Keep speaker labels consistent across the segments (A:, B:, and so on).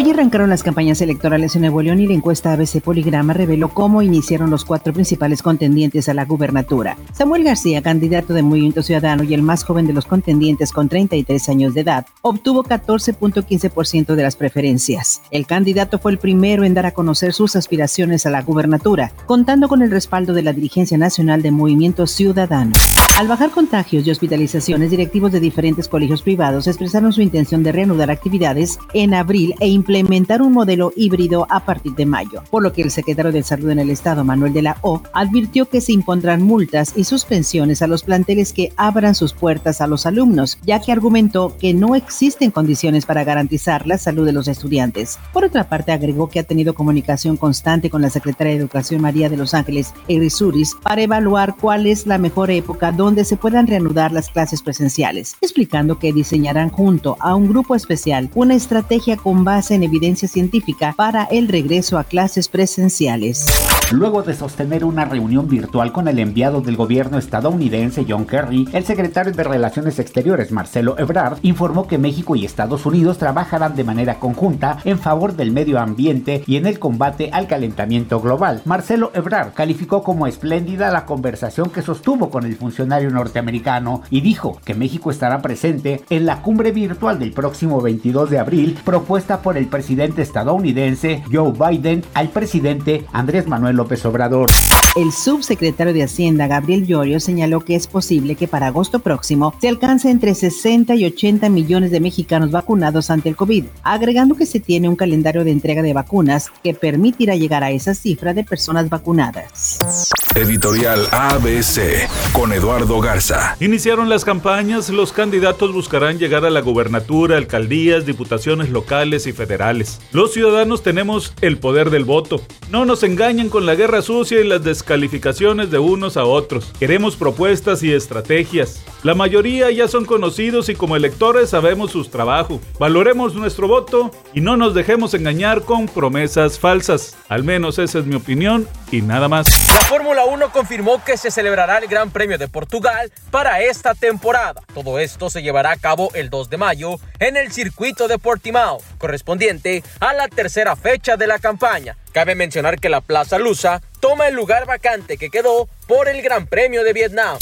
A: Hoy arrancaron las campañas electorales en Nuevo León y la encuesta ABC Poligrama reveló cómo iniciaron los cuatro principales contendientes a la gubernatura. Samuel García, candidato de Movimiento Ciudadano y el más joven de los contendientes con 33 años de edad, obtuvo 14.15% de las preferencias. El candidato fue el primero en dar a conocer sus aspiraciones a la gubernatura, contando con el respaldo de la dirigencia nacional de Movimiento Ciudadano. Al bajar contagios y hospitalizaciones, directivos de diferentes colegios privados expresaron su intención de reanudar actividades en abril e implementar un modelo híbrido a partir de mayo, por lo que el secretario de Salud en el Estado, Manuel de la O, advirtió que se impondrán multas y suspensiones a los planteles que abran sus puertas a los alumnos, ya que argumentó que no existen condiciones para garantizar la salud de los estudiantes. Por otra parte, agregó que ha tenido comunicación constante con la secretaria de Educación María de Los Ángeles, Suris, para evaluar cuál es la mejor época donde se puedan reanudar las clases presenciales, explicando que diseñarán junto a un grupo especial una estrategia con base en evidencia científica para el regreso a clases presenciales.
B: Luego de sostener una reunión virtual con el enviado del gobierno estadounidense John Kerry, el secretario de Relaciones Exteriores Marcelo Ebrard informó que México y Estados Unidos trabajarán de manera conjunta en favor del medio ambiente y en el combate al calentamiento global. Marcelo Ebrard calificó como espléndida la conversación que sostuvo con el funcionario norteamericano y dijo que México estará presente en la cumbre virtual del próximo 22 de abril propuesta por el presidente estadounidense Joe Biden al presidente Andrés Manuel López Obrador.
A: El subsecretario de Hacienda, Gabriel Llorio, señaló que es posible que para agosto próximo se alcance entre 60 y 80 millones de mexicanos vacunados ante el COVID, agregando que se tiene un calendario de entrega de vacunas que permitirá llegar a esa cifra de personas vacunadas.
C: Editorial ABC con Eduardo Garza.
D: Iniciaron las campañas, los candidatos buscarán llegar a la gubernatura, alcaldías, diputaciones locales y federales. Los ciudadanos tenemos el poder del voto. No nos engañen con la guerra sucia y las descalificaciones de unos a otros. Queremos propuestas y estrategias. La mayoría ya son conocidos y como electores sabemos sus trabajos. Valoremos nuestro voto y no nos dejemos engañar con promesas falsas. Al menos esa es mi opinión y nada más.
E: La Fórmula 1 confirmó que se celebrará el Gran Premio de Portugal para esta temporada. Todo esto se llevará a cabo el 2 de mayo en el circuito de Portimao, correspondiente a la tercera fecha de la campaña. Cabe mencionar que la Plaza Lusa toma el lugar vacante que quedó por el Gran Premio de Vietnam.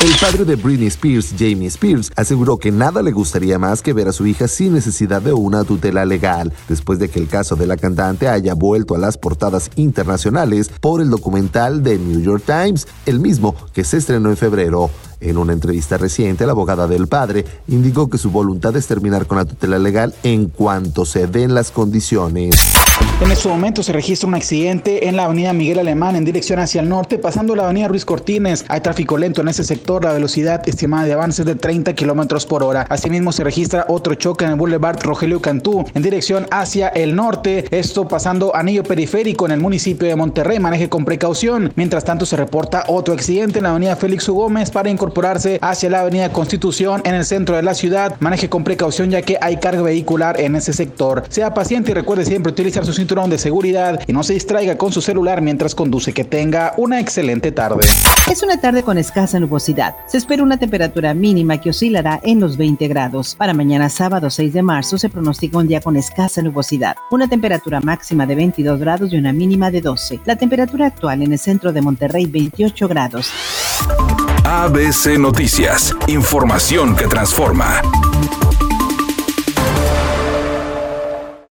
F: El padre de Britney Spears, Jamie Spears, aseguró que nada le gustaría más que ver a su hija sin necesidad de una tutela legal, después de que el caso de la cantante haya vuelto a las portadas internacionales por el documental de New York Times, el mismo que se estrenó en febrero. En una entrevista reciente, la abogada del padre indicó que su voluntad es terminar con la tutela legal en cuanto se den las condiciones.
G: En este momento se registra un accidente en la avenida Miguel Alemán en dirección hacia el norte, pasando la avenida Ruiz Cortines. Hay tráfico lento en ese sector, la velocidad estimada de avance es de 30 kilómetros por hora. Asimismo, se registra otro choque en el Boulevard Rogelio Cantú en dirección hacia el norte. Esto pasando anillo periférico en el municipio de Monterrey. Maneje con precaución. Mientras tanto, se reporta otro accidente en la avenida Félix U. Gómez para incorporarse hacia la avenida Constitución en el centro de la ciudad. Maneje con precaución ya que hay carga vehicular en ese sector. Sea paciente y recuerde siempre utilizar su cinturón de seguridad y no se distraiga con su celular mientras conduce. Que tenga una excelente tarde.
A: Es una tarde con escasa nubosidad. Se espera una temperatura mínima que oscilará en los 20 grados. Para mañana sábado 6 de marzo se pronostica un día con escasa nubosidad. Una temperatura máxima de 22 grados y una mínima de 12. La temperatura actual en el centro de Monterrey 28 grados.
C: ABC Noticias. Información que transforma.